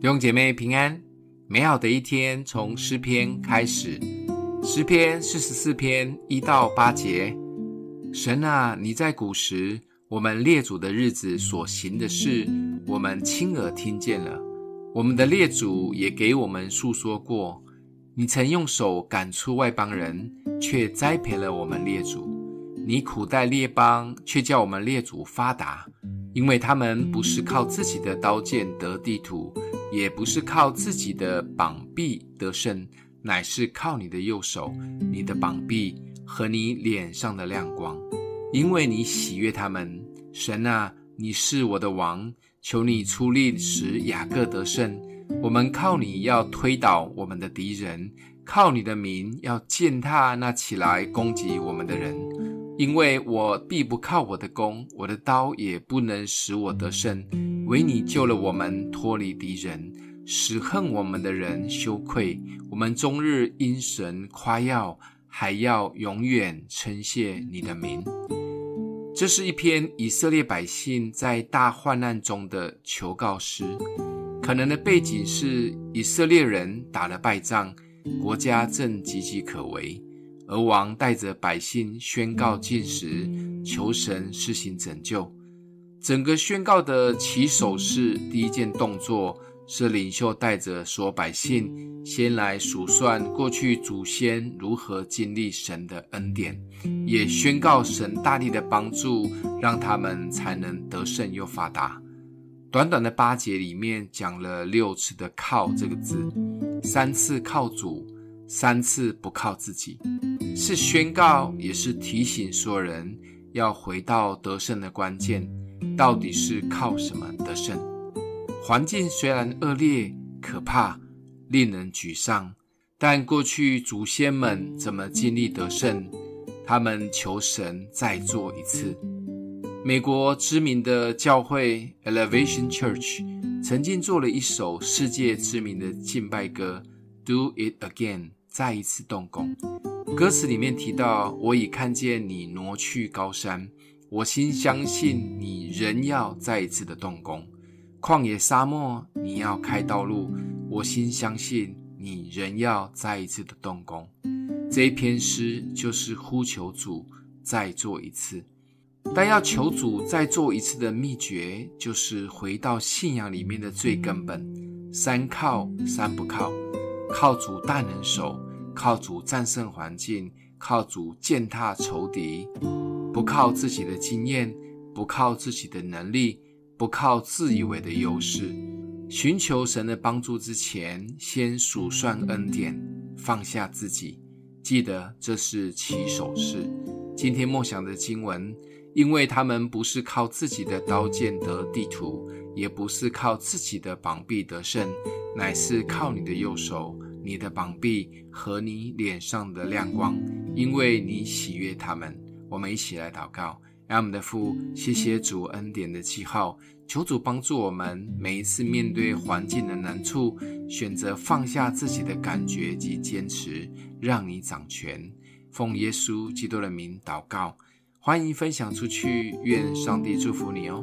弟兄姐妹平安，美好的一天从诗篇开始。诗篇四十四篇一到八节：神啊，你在古时我们列祖的日子所行的事，我们亲耳听见了。我们的列祖也给我们述说过。你曾用手赶出外邦人，却栽培了我们列祖。你苦待列邦，却叫我们列祖发达，因为他们不是靠自己的刀剑得地土。也不是靠自己的膀臂得胜，乃是靠你的右手、你的膀臂和你脸上的亮光，因为你喜悦他们。神啊，你是我的王，求你出力使雅各得胜。我们靠你要推倒我们的敌人，靠你的名要践踏那起来攻击我们的人。因为我必不靠我的弓，我的刀也不能使我得胜。唯你救了我们，脱离敌人，使恨我们的人羞愧。我们终日因神夸耀，还要永远称谢你的名。这是一篇以色列百姓在大患难中的求告诗。可能的背景是以色列人打了败仗，国家正岌岌可危，而王带着百姓宣告进食，求神施行拯救。整个宣告的起手式，第一件动作是领袖带着所百姓先来数算过去祖先如何经历神的恩典，也宣告神大力的帮助，让他们才能得胜又发达。短短的八节里面讲了六次的“靠”这个字，三次靠主，三次不靠自己，是宣告，也是提醒所有人要回到得胜的关键。到底是靠什么得胜？环境虽然恶劣、可怕、令人沮丧，但过去祖先们怎么经历得胜？他们求神再做一次。美国知名的教会 Elevation Church 曾经做了一首世界知名的敬拜歌《Do It Again》，再一次动工。歌词里面提到：“我已看见你挪去高山。”我心相信你仍要再一次的动工，旷野沙漠你要开道路。我心相信你仍要再一次的动工。这一篇诗就是呼求主再做一次，但要求主再做一次的秘诀，就是回到信仰里面的最根本：三靠三不靠，靠主大能手，靠主战胜环境，靠主践踏仇敌。不靠自己的经验，不靠自己的能力，不靠自以为的优势，寻求神的帮助之前，先数算恩典，放下自己。记得这是起手式。今天默想的经文，因为他们不是靠自己的刀剑得地图，也不是靠自己的膀臂得胜，乃是靠你的右手、你的膀臂和你脸上的亮光，因为你喜悦他们。我们一起来祷告，爱我们的父，谢谢主恩典的记号，求主帮助我们每一次面对环境的难处，选择放下自己的感觉及坚持，让你掌权。奉耶稣基督的名祷告，欢迎分享出去，愿上帝祝福你哦。